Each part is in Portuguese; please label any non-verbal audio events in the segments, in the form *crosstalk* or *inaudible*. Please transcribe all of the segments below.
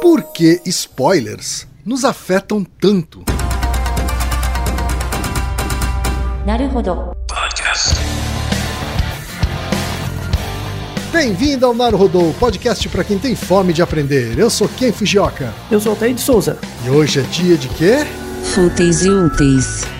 Por que spoilers nos afetam tanto? Bem-vindo ao Naruhodô, podcast para quem tem fome de aprender. Eu sou Ken Fujioka. Eu sou Altair de Souza. E hoje é dia de quê? Fúteis e úteis.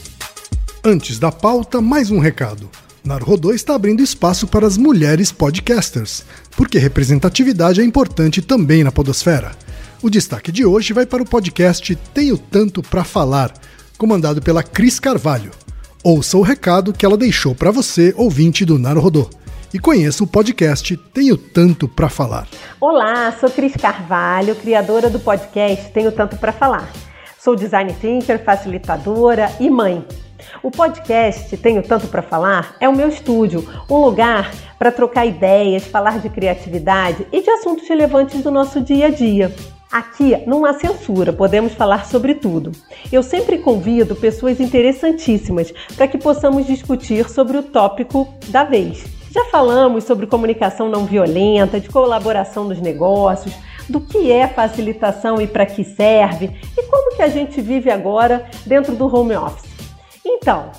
Antes da pauta, mais um recado. Narodô está abrindo espaço para as mulheres podcasters, porque representatividade é importante também na podosfera. O destaque de hoje vai para o podcast Tenho Tanto Pra Falar, comandado pela Cris Carvalho. Ouça o recado que ela deixou para você, ouvinte do Narodô. E conheça o podcast Tenho Tanto Pra Falar. Olá, sou Cris Carvalho, criadora do podcast Tenho Tanto Pra Falar. Sou design thinker, facilitadora e mãe. O podcast Tenho Tanto para Falar é o meu estúdio, um lugar para trocar ideias, falar de criatividade e de assuntos relevantes do nosso dia a dia. Aqui não há censura, podemos falar sobre tudo. Eu sempre convido pessoas interessantíssimas para que possamos discutir sobre o tópico da vez. Já falamos sobre comunicação não violenta, de colaboração nos negócios, do que é facilitação e para que serve e como que a gente vive agora dentro do home office. Então,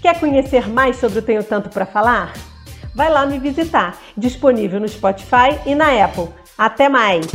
quer conhecer mais sobre o Tenho Tanto para Falar? Vai lá me visitar, disponível no Spotify e na Apple. Até mais!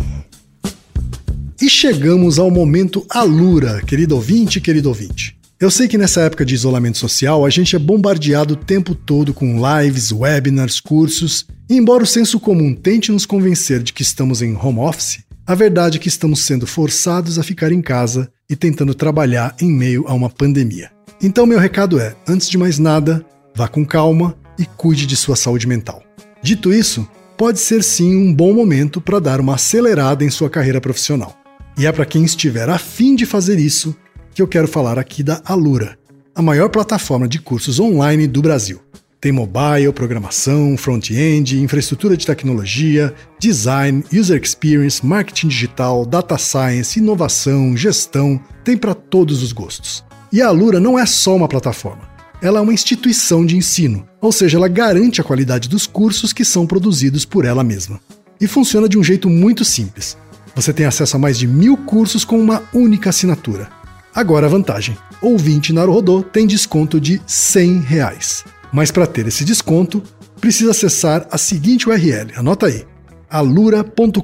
E chegamos ao momento Alura, querido ouvinte, querido ouvinte. Eu sei que nessa época de isolamento social a gente é bombardeado o tempo todo com lives, webinars, cursos, e embora o senso comum tente nos convencer de que estamos em home office, a verdade é que estamos sendo forçados a ficar em casa e tentando trabalhar em meio a uma pandemia. Então, meu recado é: antes de mais nada, vá com calma e cuide de sua saúde mental. Dito isso, pode ser sim um bom momento para dar uma acelerada em sua carreira profissional. E é para quem estiver afim de fazer isso que eu quero falar aqui da Alura, a maior plataforma de cursos online do Brasil. Tem mobile, programação, front-end, infraestrutura de tecnologia, design, user experience, marketing digital, data science, inovação, gestão, tem para todos os gostos. E a Alura não é só uma plataforma. Ela é uma instituição de ensino, ou seja, ela garante a qualidade dos cursos que são produzidos por ela mesma. E funciona de um jeito muito simples. Você tem acesso a mais de mil cursos com uma única assinatura. Agora a vantagem: ouvinte Naruhodô tem desconto de 100 reais. Mas para ter esse desconto, precisa acessar a seguinte URL, anota aí, alura.com.br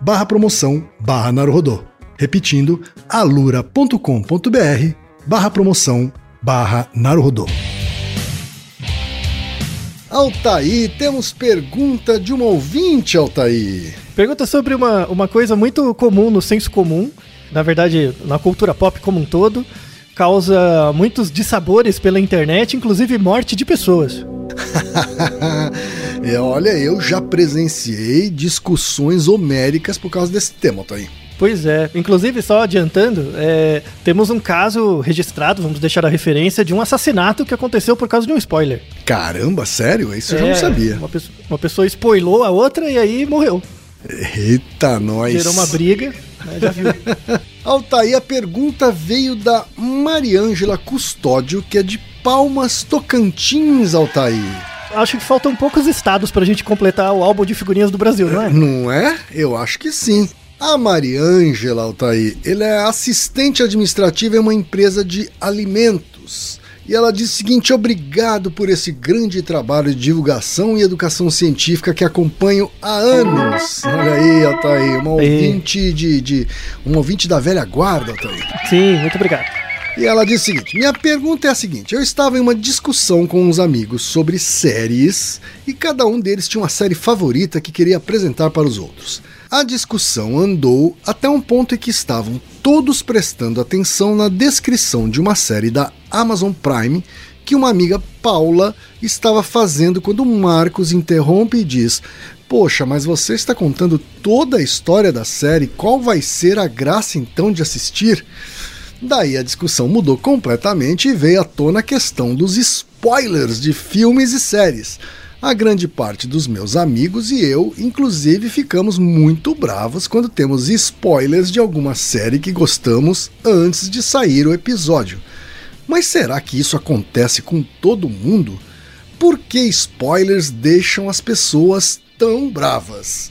barra promoção barra. Repetindo, alura.com.br barra promoção barra Naruhodô. Altaí, temos pergunta de uma ouvinte, Altaí. Pergunta sobre uma, uma coisa muito comum no senso comum, na verdade, na cultura pop como um todo, causa muitos dissabores pela internet, inclusive morte de pessoas. *laughs* é, olha, eu já presenciei discussões homéricas por causa desse tema, Altaí. Pois é. Inclusive, só adiantando, é, temos um caso registrado, vamos deixar a referência, de um assassinato que aconteceu por causa de um spoiler. Caramba, sério? Isso eu já não É, sabia. Uma pessoa, uma pessoa spoilou a outra e aí morreu. Eita, nós. Gerou uma briga, né, já viu. *laughs* Altair, a pergunta veio da Mariângela Custódio, que é de Palmas Tocantins, Altair. Acho que faltam poucos estados pra gente completar o álbum de figurinhas do Brasil, não é? Não é? Eu acho que sim. A Mariângela Altair, ele é assistente administrativa em uma empresa de alimentos. E ela diz o seguinte: obrigado por esse grande trabalho de divulgação e educação científica que acompanho há anos. Olha aí, Altair, uma ouvinte de, de. Um ouvinte da velha guarda, Altair. Sim, muito obrigado. E ela diz o seguinte: minha pergunta é a seguinte: eu estava em uma discussão com uns amigos sobre séries e cada um deles tinha uma série favorita que queria apresentar para os outros. A discussão andou até um ponto em que estavam todos prestando atenção na descrição de uma série da Amazon Prime que uma amiga Paula estava fazendo quando Marcos interrompe e diz: Poxa, mas você está contando toda a história da série, qual vai ser a graça então de assistir? Daí a discussão mudou completamente e veio à tona a questão dos spoilers de filmes e séries. A grande parte dos meus amigos e eu, inclusive, ficamos muito bravos quando temos spoilers de alguma série que gostamos antes de sair o episódio. Mas será que isso acontece com todo mundo? Por que spoilers deixam as pessoas tão bravas?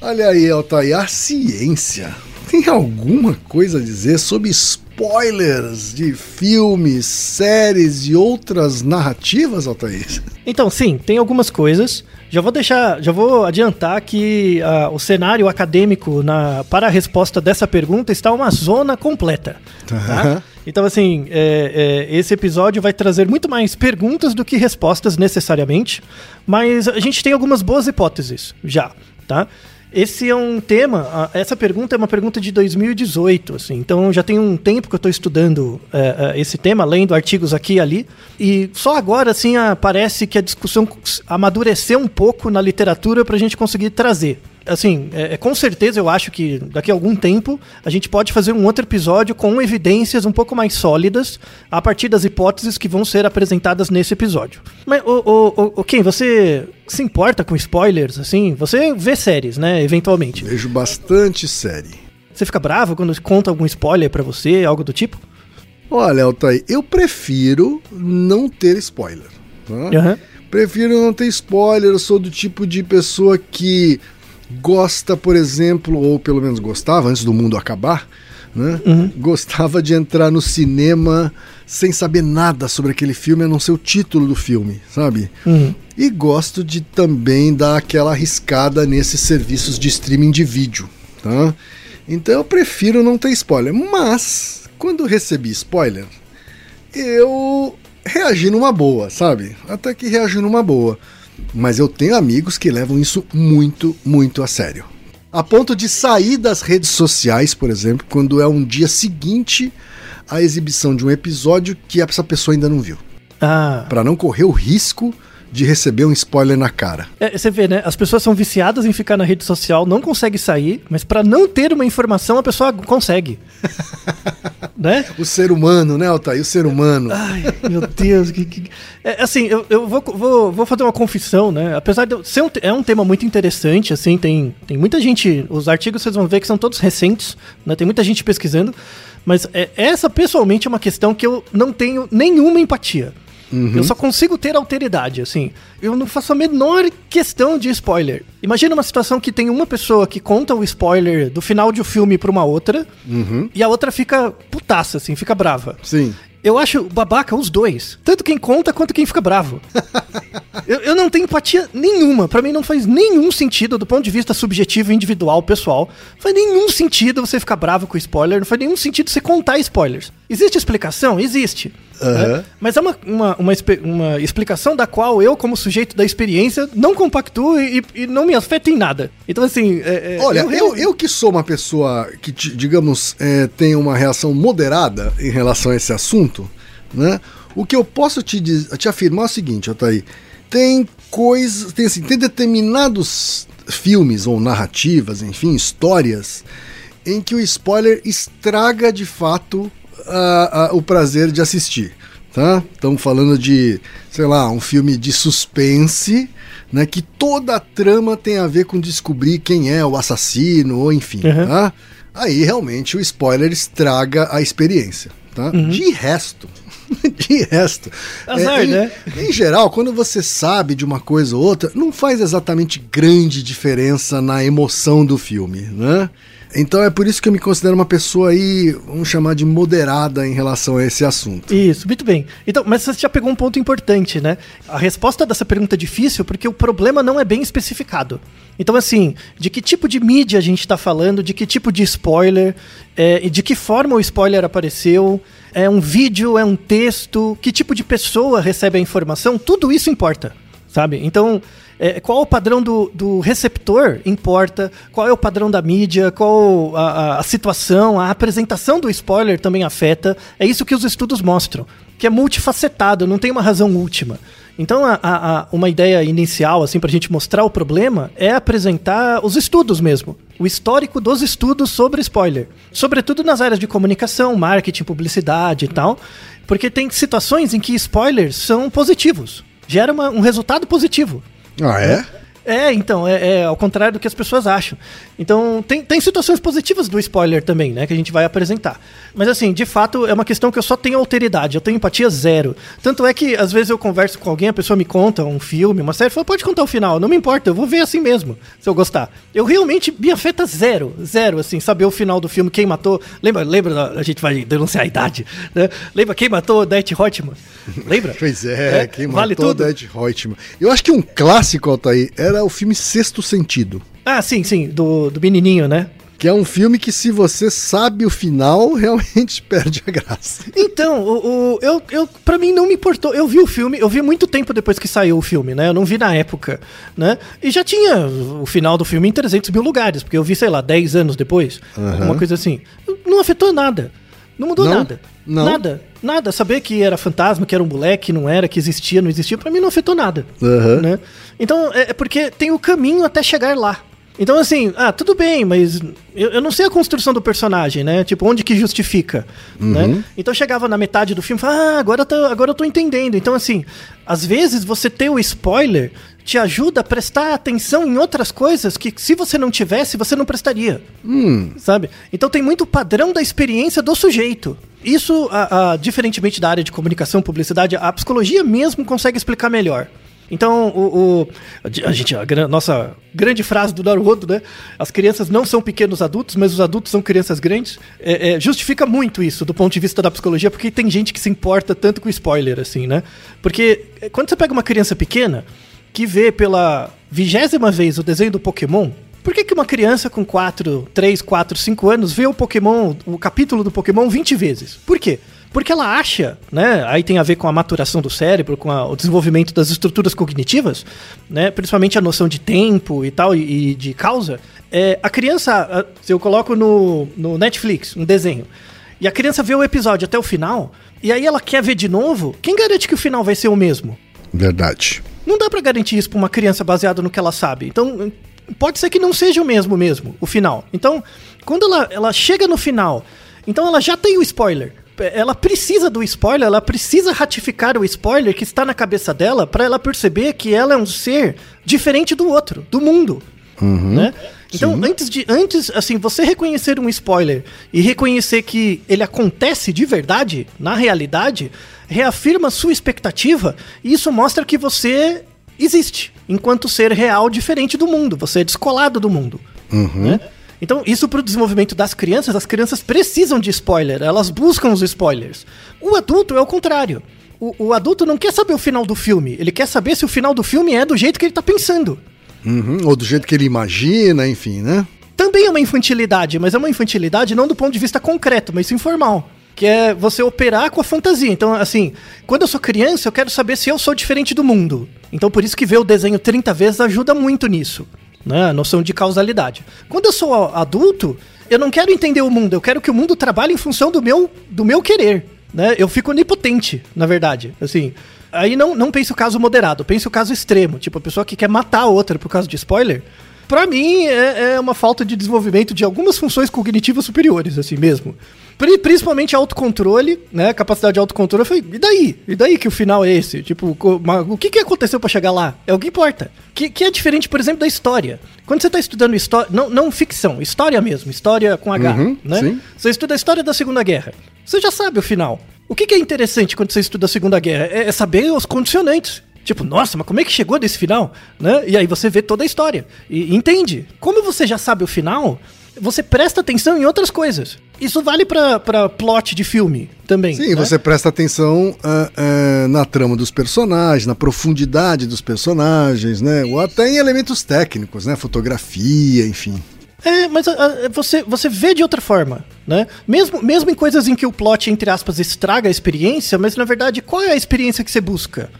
Olha aí, Altair, a ciência. Tem alguma coisa a dizer sobre spoilers de filmes, séries e outras narrativas, Altair? Então, sim, tem algumas coisas. Já vou deixar, já vou adiantar que uh, o cenário acadêmico na, para a resposta dessa pergunta está uma zona completa. Tá? Então, assim, é, é, esse episódio vai trazer muito mais perguntas do que respostas necessariamente, mas a gente tem algumas boas hipóteses já, tá? Esse é um tema, essa pergunta é uma pergunta de 2018, assim, então já tem um tempo que eu estou estudando é, é, esse tema, lendo artigos aqui e ali, e só agora, assim, parece que a discussão amadureceu um pouco na literatura para a gente conseguir trazer assim, é, é, com certeza eu acho que daqui a algum tempo a gente pode fazer um outro episódio com evidências um pouco mais sólidas a partir das hipóteses que vão ser apresentadas nesse episódio. Mas, o, o, o Ken, você se importa com spoilers, assim? Você vê séries, né, eventualmente? Vejo bastante série. Você fica bravo quando conta algum spoiler para você, algo do tipo? Olha, Altair, eu prefiro não ter spoiler. Tá? Uhum. Prefiro não ter spoiler, eu sou do tipo de pessoa que gosta, por exemplo, ou pelo menos gostava antes do mundo acabar, né? Uhum. Gostava de entrar no cinema sem saber nada sobre aquele filme, a não ser o título do filme, sabe? Uhum. E gosto de também dar aquela arriscada nesses serviços de streaming de vídeo, tá? Então eu prefiro não ter spoiler. Mas, quando recebi spoiler, eu reagi numa boa, sabe? Até que reagi numa boa mas eu tenho amigos que levam isso muito, muito a sério. A ponto de sair das redes sociais, por exemplo, quando é um dia seguinte à exibição de um episódio que essa pessoa ainda não viu. Ah. Para não correr o risco de receber um spoiler na cara. É, você vê, né? As pessoas são viciadas em ficar na rede social, não consegue sair, mas para não ter uma informação, a pessoa consegue. *laughs* né? O ser humano, né, Altair? O ser humano. Ai, meu Deus. Que, que... É, assim, eu, eu vou, vou, vou, fazer uma confissão, né? Apesar de ser um, é um tema muito interessante, assim, tem, tem muita gente. Os artigos vocês vão ver que são todos recentes, né? Tem muita gente pesquisando. Mas é, essa, pessoalmente, é uma questão que eu não tenho nenhuma empatia. Uhum. Eu só consigo ter alteridade, assim. Eu não faço a menor questão de spoiler. Imagina uma situação que tem uma pessoa que conta o spoiler do final de um filme pra uma outra, uhum. e a outra fica putaça, assim, fica brava. Sim. Eu acho babaca os dois. Tanto quem conta quanto quem fica bravo. *laughs* eu, eu, não tenho empatia nenhuma. Para mim não faz nenhum sentido do ponto de vista subjetivo, individual, pessoal. Não faz nenhum sentido você ficar bravo com spoiler. Não faz nenhum sentido você contar spoilers. Existe explicação? Existe. Uhum. Né? Mas é uma, uma, uma, uma, explicação da qual eu, como sujeito da experiência, não compactuo e, e não me afeta em nada. Então, assim. É, é, Olha, eu, eu, eu, que sou uma pessoa que, digamos, é, tem uma reação moderada em relação a esse assunto, né? O que eu posso te, te afirmar é o seguinte, Otaí. Tem coisas. Tem, assim, tem determinados filmes ou narrativas, enfim, histórias, em que o spoiler estraga de fato a, a, o prazer de assistir. Tá? Estamos falando de, sei lá, um filme de suspense, né, que toda a trama tem a ver com descobrir quem é o assassino, ou enfim, uhum. tá? Aí realmente o spoiler estraga a experiência, tá? Uhum. De resto, *laughs* de resto. Azar, é, em, né? Em geral, quando você sabe de uma coisa ou outra, não faz exatamente grande diferença na emoção do filme, né? Então é por isso que eu me considero uma pessoa aí, vamos chamar de moderada em relação a esse assunto. Isso, muito bem. Então, mas você já pegou um ponto importante, né? A resposta dessa pergunta é difícil porque o problema não é bem especificado. Então, assim, de que tipo de mídia a gente está falando, de que tipo de spoiler, é, de que forma o spoiler apareceu, é um vídeo, é um texto, que tipo de pessoa recebe a informação, tudo isso importa, sabe? Então, é, qual o padrão do, do, receptor importa, qual é o padrão da mídia, qual a, a, situação, a apresentação do spoiler também afeta. É isso que os estudos mostram, que é multifacetado, não tem uma razão última. Então, a, a, uma ideia inicial, assim, para a gente mostrar o problema, é apresentar os estudos mesmo. O histórico dos estudos sobre spoiler. Sobretudo nas áreas de comunicação, marketing, publicidade e tal. Porque tem situações em que spoilers são positivos. Gera uma, um resultado positivo. Ah, é? É, então, é, é, ao contrário do que as pessoas acham. Então, tem, tem situações positivas do spoiler também, né, que a gente vai apresentar. Mas, assim, de fato, é uma questão que eu só tenho alteridade, eu tenho empatia zero. Tanto é que, às vezes, eu converso com alguém, a pessoa me conta um filme, uma série, fala, pode contar o final, não me importa, eu vou ver assim mesmo, se eu gostar. Eu realmente me afeta zero, zero, assim, saber o final do filme, quem matou. Lembra, lembra, a gente vai denunciar a idade, né? Lembra quem matou Death Hotman? Lembra? *laughs* pois é, é, quem vale matou Death Hotman. Eu acho que um clássico, Altair, era era o filme Sexto Sentido. Ah, sim, sim, do, do menininho, né? Que é um filme que, se você sabe o final, *laughs* realmente perde a graça. Então, o, o, eu, eu, pra mim não me importou. Eu vi o filme, eu vi muito tempo depois que saiu o filme, né? Eu não vi na época, né? E já tinha o final do filme em 300 mil lugares, porque eu vi, sei lá, 10 anos depois, uhum. alguma coisa assim. Não afetou nada. Não mudou não? nada. Não. Nada. Nada. Saber que era fantasma, que era um moleque, não era, que existia, não existia, para mim não afetou nada. Uhum. Né? Então, é, é porque tem o caminho até chegar lá. Então, assim, ah, tudo bem, mas eu, eu, não sei a construção do personagem, né? Tipo, onde que justifica, uhum. né? Então chegava na metade do filme e falava, ah, agora eu, tô, agora eu tô entendendo. Então, assim, às vezes você ter o spoiler te ajuda a prestar atenção em outras coisas que se você não tivesse, você não prestaria. Hum. Sabe? Então tem muito padrão da experiência do sujeito. Isso, a, a, diferentemente da área de comunicação, publicidade, a psicologia mesmo consegue explicar melhor. Então, o, o, a gente, a nossa grande frase do Naruhodo, né? As crianças não são pequenos adultos, mas os adultos são crianças grandes. É, é, justifica muito isso do ponto de vista da psicologia, porque tem gente que se importa tanto com spoiler, assim, né? Porque é, quando você pega uma criança pequena que vê pela vigésima vez o desenho do Pokémon, por que, que uma criança com 4, 3, 4, 5 anos vê o Pokémon, o capítulo do Pokémon 20 vezes? Por quê? Porque ela acha, né? Aí tem a ver com a maturação do cérebro, com a, o desenvolvimento das estruturas cognitivas, né? Principalmente a noção de tempo e tal, e, e de causa. É, a criança, se eu coloco no, no Netflix um desenho, e a criança vê o episódio até o final, e aí ela quer ver de novo, quem garante que o final vai ser o mesmo? Verdade. Não dá para garantir isso pra uma criança baseado no que ela sabe. Então, pode ser que não seja o mesmo mesmo, o final. Então, quando ela, ela chega no final, então ela já tem o spoiler ela precisa do spoiler, ela precisa ratificar o spoiler que está na cabeça dela para ela perceber que ela é um ser diferente do outro, do mundo. Uhum, né? Então, sim. antes de. Antes, assim, você reconhecer um spoiler e reconhecer que ele acontece de verdade, na realidade, reafirma sua expectativa e isso mostra que você existe enquanto ser real diferente do mundo. Você é descolado do mundo. Uhum. Né? Então, isso para o desenvolvimento das crianças, as crianças precisam de spoiler, elas buscam os spoilers. O adulto é o contrário. O, o, adulto não quer saber o final do filme, ele quer saber se o final do filme é do jeito que ele está pensando. Uhum, ou do jeito que ele imagina, enfim, né? Também é uma infantilidade, mas é uma infantilidade não do ponto de vista concreto, mas informal. Que é você operar com a fantasia. Então, assim, quando eu sou criança, eu quero saber se eu sou diferente do mundo. Então, por isso que ver o desenho 30 vezes ajuda muito nisso né? A noção de causalidade. Quando eu sou adulto, eu não quero entender o mundo, eu quero que o mundo trabalhe em função do meu, do meu querer, né? Eu fico onipotente, na verdade, assim. Aí não, não penso o caso moderado, penso o caso extremo, tipo a pessoa que quer matar a outra por causa de spoiler. Pra mim, é, é uma falta de desenvolvimento de algumas funções cognitivas superiores, assim mesmo. Pri- Principalmente autocontrole, né? Capacidade de autocontrole. Eu falei, e daí? E daí que o final é esse? Tipo, o que, que aconteceu pra chegar lá? É o que importa. Que, que é diferente, por exemplo, da história. Quando você tá estudando história, não, não ficção, história mesmo, história com H, Uhum, né? sim. Você estuda a história da Segunda Guerra. Você já sabe o final. O que, que é interessante quando você estuda a Segunda Guerra? É, é saber os condicionantes. Tipo, nossa, mas como é que chegou desse final? Né? E aí você vê toda a história. E entende. Como você já sabe o final, você presta atenção em outras coisas. Isso vale pra, pra plot de filme também. Sim, né? você presta atenção ah, ah, na trama dos personagens, na profundidade dos personagens, né? Ou até em elementos técnicos, né? Fotografia, enfim. É, mas ah, você, você vê de outra forma, né? Mesmo, mesmo em coisas em que o plot, entre aspas, estraga a experiência, mas na verdade, qual é a experiência que você busca?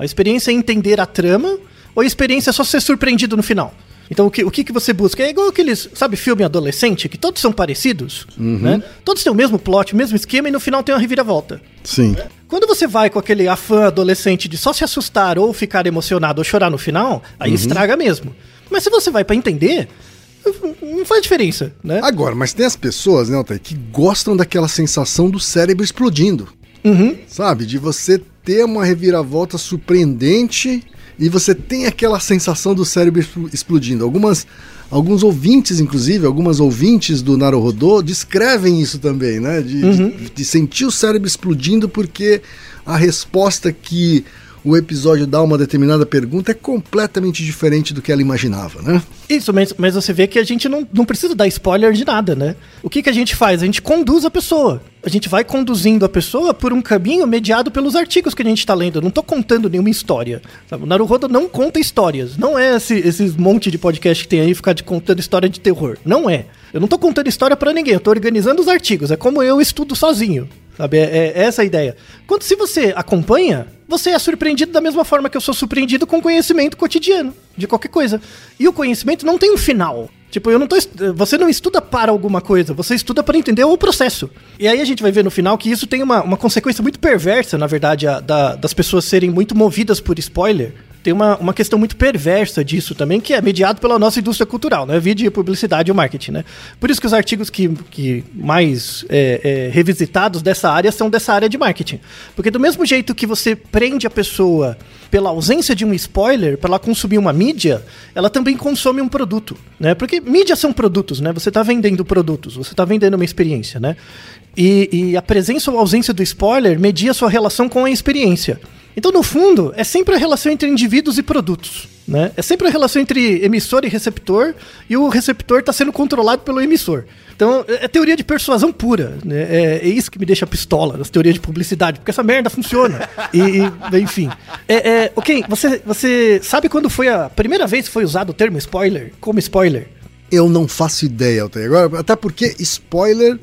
A experiência é entender a trama ou a experiência é só ser surpreendido no final? Então o que, o que, que você busca? É igual aqueles, sabe, filme adolescente, que todos são parecidos, né? Todos têm o mesmo plot, o mesmo esquema e no final tem uma reviravolta. Sim. Quando você vai com aquele afã adolescente de só se assustar ou ficar emocionado ou chorar no final, aí estraga mesmo. Mas se você vai pra entender, não faz diferença, né? Agora, mas tem as pessoas, né, Altair, que gostam daquela sensação do cérebro explodindo. Uhum. Sabe? De você ter uma reviravolta surpreendente e você tem aquela sensação do cérebro expl- explodindo. Algumas, alguns ouvintes, inclusive, algumas ouvintes do Naruhodô descrevem isso também, né? De, de, de sentir o cérebro explodindo porque a resposta que o episódio dá uma determinada pergunta é completamente diferente do que ela imaginava, né? Isso, mas, mas você vê que a gente não, não precisa dar spoiler de nada, né? O que, que a gente faz? A gente conduz a pessoa. A gente vai conduzindo a pessoa por um caminho mediado pelos artigos que a gente tá lendo. Eu não tô contando nenhuma história. Sabe? O Naruhodo não conta histórias. Não é esse, esses monte de podcast que tem aí ficar de contando história de terror. Não é. Eu não tô contando história pra ninguém. Eu tô organizando os artigos. É como eu estudo sozinho. Sabe? É, é essa a ideia. Quando se você acompanha, você é surpreendido da mesma forma que eu sou surpreendido com conhecimento cotidiano, de qualquer coisa. E o conhecimento não tem um final. Tipo, eu não tô. Você não estuda para alguma coisa, você estuda para entender o processo. E aí a gente vai ver no final que isso tem uma, uma consequência muito perversa, na verdade, a- da- das pessoas serem muito movidas por spoiler. Tem uma, uma questão muito perversa disso também, que é mediado pela nossa indústria cultural, né? Vídeo publicidade e marketing, né? Por isso que os artigos que, que mais é, é, revisitados dessa área são dessa área de marketing. Porque do mesmo jeito que você prende a pessoa pela ausência de um spoiler, para ela consumir uma mídia, ela também consome um produto, né? Porque mídias são produtos, né? Você está vendendo produtos, você está vendendo uma experiência, né? E, e a presença ou ausência do spoiler media sua relação com a experiência. Então, no fundo, é sempre a relação entre indivíduos e produtos. Né? É sempre a relação entre emissor e receptor, e o receptor está sendo controlado pelo emissor. Então, é teoria de persuasão pura. Né? É, é isso que me deixa pistola nas teorias de publicidade, porque essa merda funciona. *laughs* E, e, enfim. É, é, ok, você, você sabe quando foi a primeira vez que foi usado o termo spoiler como spoiler? Eu não faço ideia, Altair. Agora, até porque spoiler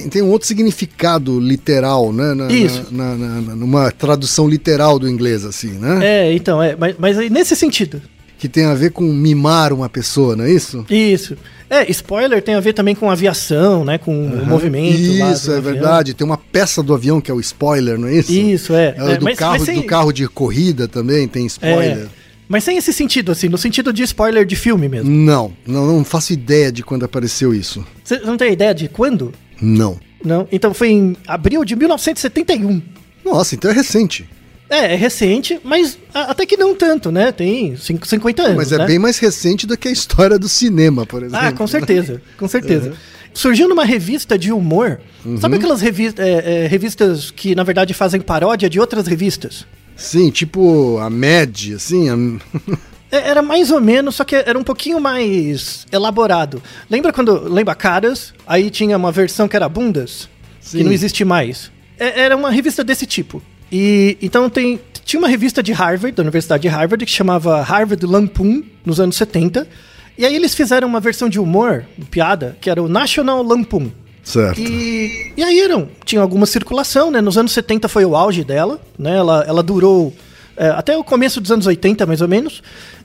tem, tem um outro significado literal, né? Na, Isso. Na, na- numa tradução literal do inglês, assim, né? É, então, é, mas, mas aí nesse sentido. Que tem a ver com mimar uma pessoa, não é isso? Isso. É, spoiler tem a ver também com aviação, né? Com o movimento. Isso, é avião. verdade. Tem uma peça do avião que é o spoiler, não é isso? Isso, é. É, É, do, mas- carro, mas sem- do carro de corrida também tem spoiler. É, mas sem esse sentido, assim, no sentido de spoiler de filme mesmo. Não, não, não faço ideia de quando apareceu isso. Você não tem ideia de quando? Não. Não. Então foi em abril de 1971. Nossa, então é recente. É, é recente, mas até que não tanto, né? Tem cinco- 50 anos. Mas é né? bem mais recente do que a história do cinema, por exemplo. Ah, com certeza, com certeza. Surgiu numa revista de humor. Sabe aquelas revis- é, é, revistas que, na verdade, fazem paródia de outras revistas? Sim, tipo a Mad, assim. a- *laughs* Era mais ou menos, só que era um pouquinho mais elaborado. Lembra quando. Lembra Caras? Aí tinha uma versão que era Bundas, que Sim. não existe mais. É- Era uma revista desse tipo. E então tem. Tinha uma revista de Harvard, da Universidade de Harvard, que chamava Harvard Lampoon, nos anos 70. E aí eles fizeram uma versão de humor, piada, que era o National Lampoon. Certo. E, e aí eram, tinha alguma circulação, né? Nos anos 70 foi o auge dela, né? Ela, ela durou é, até o começo dos anos 80, mais ou menos.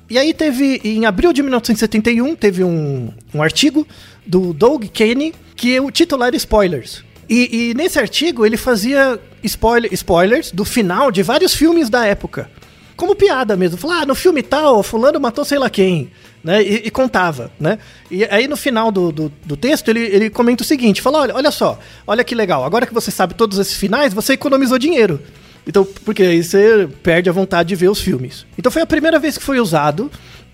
E aí teve, em abril de 1971, teve um, um artigo do Doug Kenny, que o título era Spoilers. E, e nesse artigo ele fazia spoiler, spoilers do final de vários filmes da época. como piada mesmo. Falar, ah, no filme tal, fulano matou sei lá quem. Né, e, e, contava, né? E aí no final do, do, do, texto ele, ele comenta o seguinte: fala, olha, olha só, olha que legal, agora que você sabe todos esses finais, você economizou dinheiro. Então, porque aí você perde a vontade de ver os filmes. Então foi a primeira vez que foi usado.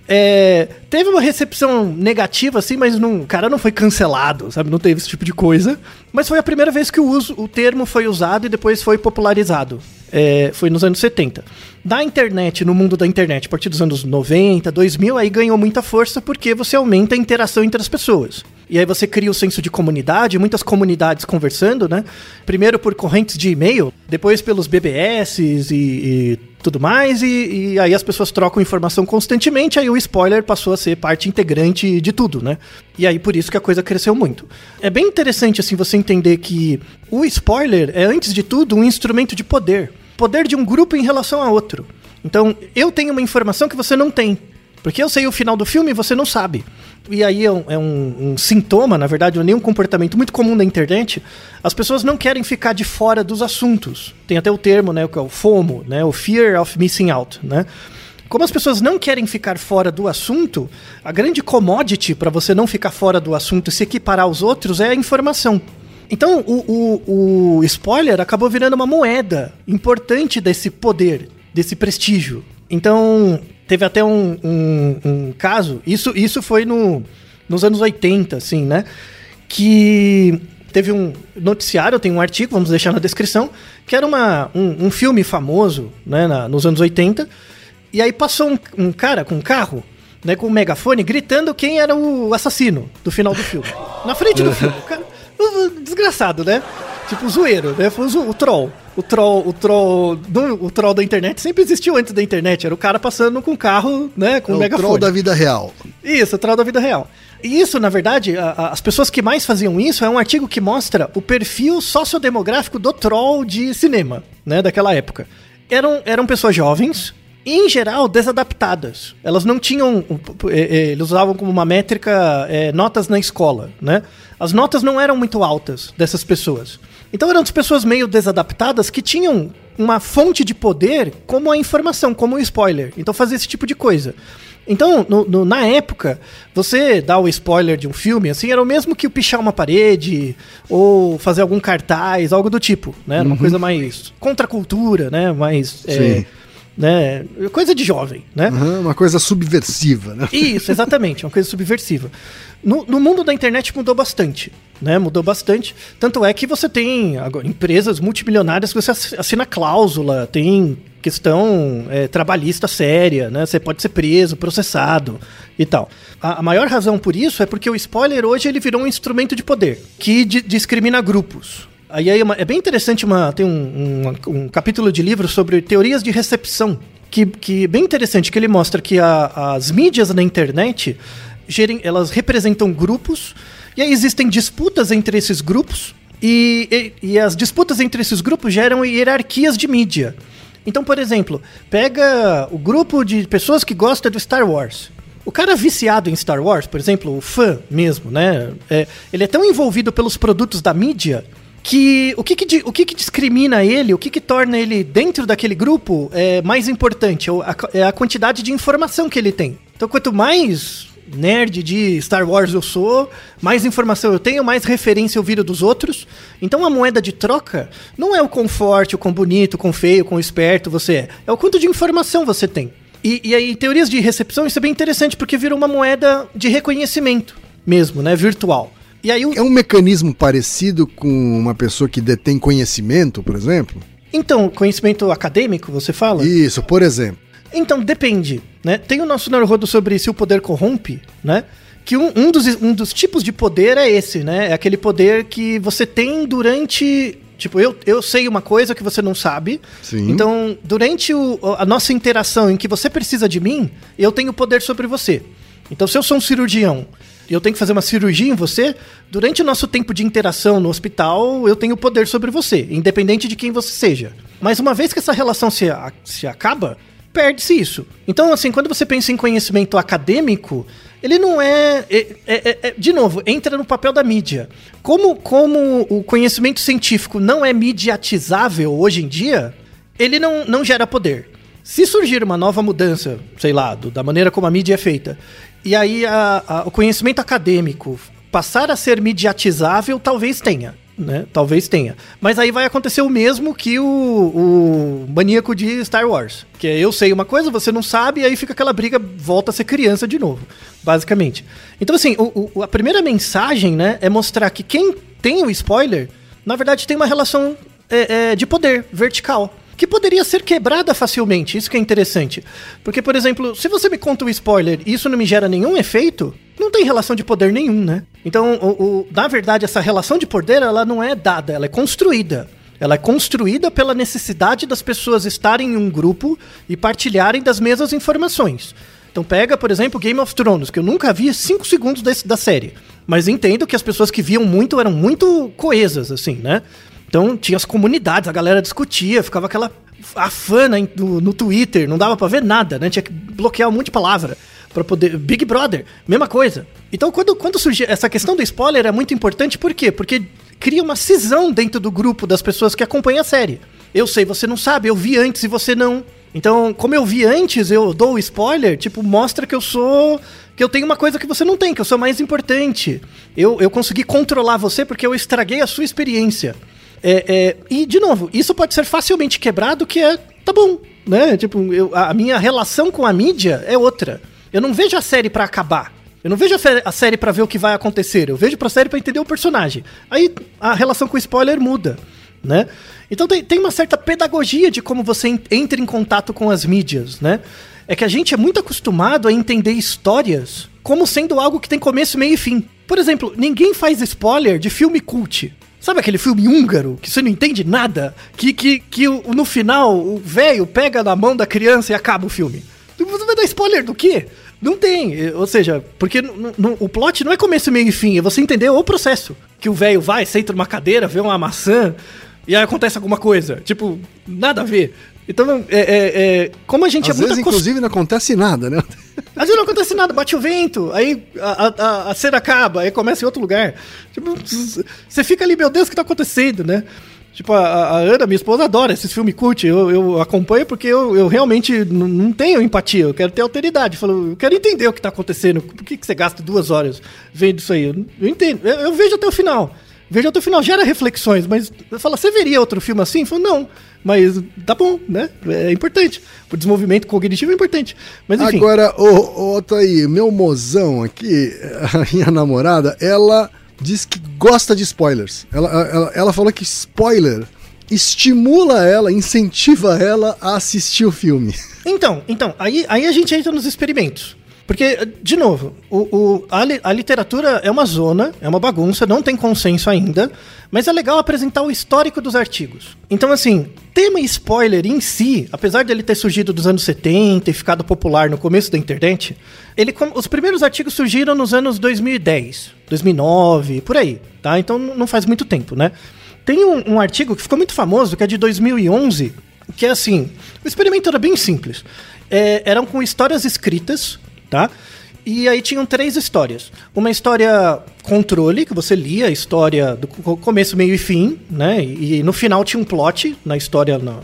É, teve uma recepção negativa, assim, mas não, o cara não foi cancelado, sabe? Não teve esse tipo de coisa. Mas foi a primeira vez que o, uso, o termo foi usado e depois foi popularizado. É, foi nos anos 70. Na internet, no mundo da internet, a partir dos anos 90, 2000, aí ganhou muita força porque você aumenta a interação entre as pessoas. E aí você cria o senso de comunidade, muitas comunidades conversando, né? Primeiro por correntes de e-mail, depois pelos BBS e, e tudo mais, e, e, aí as pessoas trocam informação constantemente, aí o spoiler passou a ser parte integrante de tudo, né? E aí por isso que a coisa cresceu muito. É bem interessante, assim, você entender que o spoiler é, antes de tudo, um instrumento de poder. Poder de um grupo em relação a outro. Então, eu tenho uma informação que você não tem. Porque eu sei o final do filme e você não sabe. E aí é um, é um, um sintoma, na verdade, é nenhum comportamento muito comum na internet. As pessoas não querem ficar de fora dos assuntos. Tem até o termo, né, que é o FOMO, né, o Fear of Missing Out, né? Como as pessoas não querem ficar fora do assunto, a grande commodity para você não ficar fora do assunto e se equiparar aos outros é a informação. Então, o, o, o spoiler acabou virando uma moeda importante desse poder, desse prestígio. Então, teve até um, um, um caso, isso, isso foi no, nos anos 80, assim, né? Que teve um noticiário, tem um artigo, vamos deixar na descrição, que era uma, um, um filme famoso, né, na, nos anos 80, e aí passou um, um, cara com um carro, né, com um megafone, gritando quem era o assassino do final do filme. Na frente do filme. O cara, desgraçado, né? Tipo, zoeiro, né? Foi o, o troll. O troll, o troll, do, o troll da internet sempre existiu antes da internet. Era o cara passando com o carro, né? Com é um megafone. O troll da vida real. Isso, o troll da vida real. E isso, na verdade, a, a, as pessoas que mais faziam isso é um artigo que mostra o perfil sociodemográfico do troll de cinema, né? Daquela época. Eram, eram pessoas jovens, em geral, desadaptadas. Elas não tinham. Eles usavam como uma métrica é, notas na escola, né? As notas não eram muito altas dessas pessoas. Então eram pessoas meio desadaptadas que tinham uma fonte de poder como a informação, como o spoiler. Então fazia esse tipo de coisa. Então, no, no, na época, você dar o spoiler de um filme, assim, era o mesmo que pichar uma parede, ou fazer algum cartaz, algo do tipo, né? Uma uhum. coisa mais contra a cultura, né? Mais. É, né? Coisa de jovem, né? Uhum, uma coisa subversiva, né? Isso, exatamente, uma coisa subversiva. No, no, mundo da internet mudou bastante, né? Mudou bastante. Tanto é que você tem agora, empresas multimilionárias que você assina cláusula, tem questão é, trabalhista séria, né? Você pode ser preso, processado e tal. A, a, maior razão por isso é porque o spoiler hoje ele virou um instrumento de poder que discrimina grupos. Aí é, uma, é bem interessante, uma, tem um, um, um, capítulo de livro sobre teorias de recepção, que, que é bem interessante, que ele mostra que a, as mídias na internet, gerem, elas representam grupos, e aí existem disputas entre esses grupos, e, e, e as disputas entre esses grupos geram hierarquias de mídia. Então, por exemplo, pega o grupo de pessoas que gostam do Star Wars. O cara viciado em Star Wars, por exemplo, o fã mesmo, né? É, ele é tão envolvido pelos produtos da mídia que o que, que o que, que, discrimina ele, o que, que torna ele dentro daquele grupo é mais importante, é a quantidade de informação que ele tem. Então, quanto mais nerd de Star Wars eu sou, mais informação eu tenho, mais referência eu viro dos outros. Então a moeda de troca não é o quão forte, o quão bonito, o quão feio, o quão esperto você é. É o quanto de informação você tem. E, e aí, em teorias de recepção, isso é bem interessante, porque vira uma moeda de reconhecimento mesmo, né? Virtual. E aí o... É um mecanismo parecido com uma pessoa que detém conhecimento, por exemplo? Então, conhecimento acadêmico, você fala? Isso, por exemplo. Então, depende, né? Tem o nosso Naruhodo sobre se o poder corrompe, né? Que um, um, dos, um dos tipos de poder é esse, né? É aquele poder que você tem durante Tipo, eu, eu sei uma coisa que você não sabe. Sim. Então, durante o, a nossa interação em que você precisa de mim, eu tenho poder sobre você. Então, se eu sou um cirurgião eu tenho que fazer uma cirurgia em você, durante o nosso tempo de interação no hospital, eu tenho poder sobre você, independente de quem você seja. Mas uma vez que essa relação se, se acaba, perde-se isso. Então, assim, quando você pensa em conhecimento acadêmico, ele não é, é, é, é, De novo, entra no papel da mídia. Como, como o conhecimento científico não é mediatizável hoje em dia, ele não, não gera poder. Se surgir uma nova mudança, sei lá, do, da maneira como a mídia é feita, e aí a, a, o conhecimento acadêmico passar a ser mediatizável, talvez tenha. Né? Talvez tenha. Mas aí vai acontecer o mesmo que o, o maníaco de Star Wars. Que é eu sei uma coisa, você não sabe, e aí fica aquela briga, volta a ser criança de novo. Basicamente. Então, assim, o, o, a primeira mensagem, né, é mostrar que quem tem o spoiler, na verdade, tem uma relação é, é, de poder vertical que poderia ser quebrada facilmente. Isso que é interessante. Porque, por exemplo, se você me conta um spoiler e isso não me gera nenhum efeito, não tem relação de poder nenhum, né? Então, o, o, na verdade, essa relação de poder, ela não é dada, ela é construída. Ela é construída pela necessidade das pessoas estarem em um grupo e partilharem das mesmas informações. Então pega, por exemplo, Game of Thrones, que eu nunca vi 5 segundos desse, da série. Mas entendo que as pessoas que viam muito eram muito coesas, assim, né? Então tinha as comunidades, a galera discutia, ficava aquela afana no, no Twitter, não dava para ver nada, né? Tinha que bloquear um monte de palavra para poder. Big Brother, mesma coisa. Então, quando, quando surge essa questão do spoiler é muito importante, por quê? Porque cria uma cisão dentro do grupo das pessoas que acompanham a série. Eu sei, você não sabe, eu vi antes e você não. Então, como eu vi antes, eu dou o spoiler, tipo, mostra que eu sou. que eu tenho uma coisa que você não tem, que eu sou mais importante. Eu, eu consegui controlar você porque eu estraguei a sua experiência. É, é, e, de novo, isso pode ser facilmente quebrado, que é, tá bom, né? Tipo, eu, a minha relação com a mídia é outra. Eu não vejo a série para acabar. Eu não vejo a, série para ver o que vai acontecer. Eu vejo pra série para entender o personagem. Aí a relação com o spoiler muda, né? Então tem, tem uma certa pedagogia de como você entra em contato com as mídias, né? É que a gente é muito acostumado a entender histórias como sendo algo que tem começo, meio e fim. Por exemplo, ninguém faz spoiler de filme cult. Sabe aquele filme húngaro que você não entende nada? Que, que, que no final o velho pega na mão da criança e acaba o filme. Você vai dar spoiler do quê? Não tem. Ou seja, porque o plot não é começo, meio e fim. É você entender o processo. Que o velho vai, senta numa cadeira, vê uma maçã e aí acontece alguma coisa. Tipo, nada a ver. Então, é, é, é como a gente Às é muito vezes, inclusive, não acontece nada, né? Às vezes não acontece nada, bate o vento, aí a, a, a cena acaba, aí começa em outro lugar. Tipo, você fica ali, meu Deus, o que tá acontecendo, né? Tipo, a, a, Ana, minha esposa, adora esses filmes cult. Eu, eu acompanho porque eu, eu realmente não tenho empatia. Eu quero ter alteridade. Eu, falo, eu quero entender o que está acontecendo. Por que, que você gasta duas horas vendo isso aí? Eu, eu entendo. Eu, eu, vejo até o final. Vejo até o final. Gera reflexões. Mas fala, você veria outro filme assim? Eu falo, não. Mas tá bom, né? É importante. O desenvolvimento cognitivo é importante. Mas enfim. Agora, ô, ô, Thaí, meu mozão aqui, *laughs* a minha namorada, ela diz que gosta de spoilers. Ela, ela, ela falou que spoiler estimula ela, incentiva ela a assistir o filme. *laughs* Então, então aí, aí a gente entra nos experimentos. Porque, de novo, o, o, a, li, a, literatura é uma zona, é uma bagunça, não tem consenso ainda, mas é legal apresentar o histórico dos artigos. Então, assim, tema spoiler em si, apesar de ele ter surgido dos anos 70 e ficado popular no começo da internet, ele, os primeiros artigos surgiram nos anos 2010, 2009, por aí, tá? Então não faz muito tempo, né? Tem um, um artigo que ficou muito famoso, que é de 2011, que é assim, o experimento era bem simples. É, eram com histórias escritas tá? E aí tinham três histórias. Uma história controle, que você lia a história do começo, meio e fim, né? E, no final tinha um plot na história, na,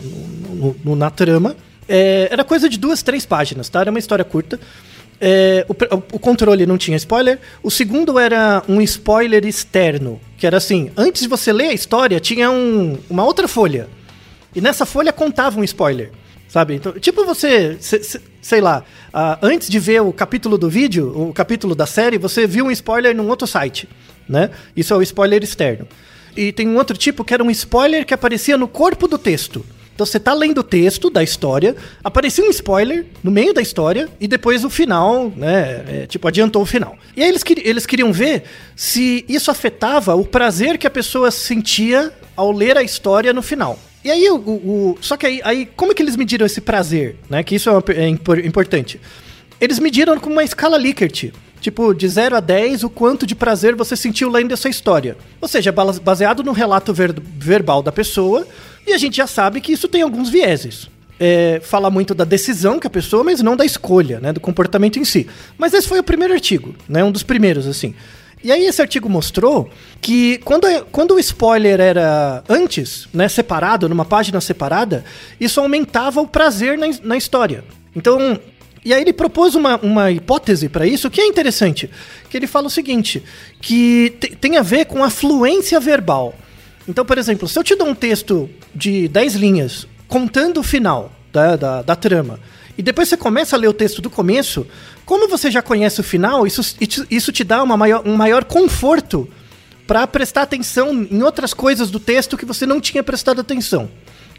no, no, na trama. É, era coisa de duas, três páginas, tá? Era uma história curta. É, o, o, controle não tinha spoiler. O segundo era um spoiler externo, que era assim: antes de você ler a história, tinha um, uma outra folha. E nessa folha contava um spoiler. Sabe? Então, tipo você, sei lá, uh, antes de ver o capítulo do vídeo, o capítulo da série, você viu um spoiler num outro site, né? Isso é o spoiler externo. E tem um outro tipo que era um spoiler que aparecia no corpo do texto. Então você tá lendo o texto da história, aparecia um spoiler no meio da história e depois o final, né? É, tipo, adiantou o final. E aí eles, eles queriam ver se isso afetava o prazer que a pessoa sentia ao ler a história no final. E aí, o, o, só que aí, aí, como é que eles mediram esse prazer, né? Que isso é, uma, é importante. Eles mediram com uma escala Likert. Tipo, de 0 a 10, o quanto de prazer você sentiu lendo essa história. Ou seja, baseado no relato ver, verbal da pessoa, e a gente já sabe que isso tem alguns vieses. É, fala muito da decisão que a pessoa, mas não da escolha, né? Do comportamento em si. Mas esse foi o primeiro artigo, né? Um dos primeiros, assim. E aí esse artigo mostrou que quando, quando o spoiler era antes, né, separado, numa página separada, isso aumentava o prazer na, na história. Então, e aí ele propôs uma, uma hipótese para isso que é interessante, que ele fala o seguinte, que tem a ver com a fluência verbal. Então, por exemplo, se eu te dou um texto de 10 linhas contando o final da, da, da trama, e depois você começa a ler o texto do começo, como você já conhece o final, isso, isso te dá uma maior, um maior conforto para prestar atenção em outras coisas do texto que você não tinha prestado atenção.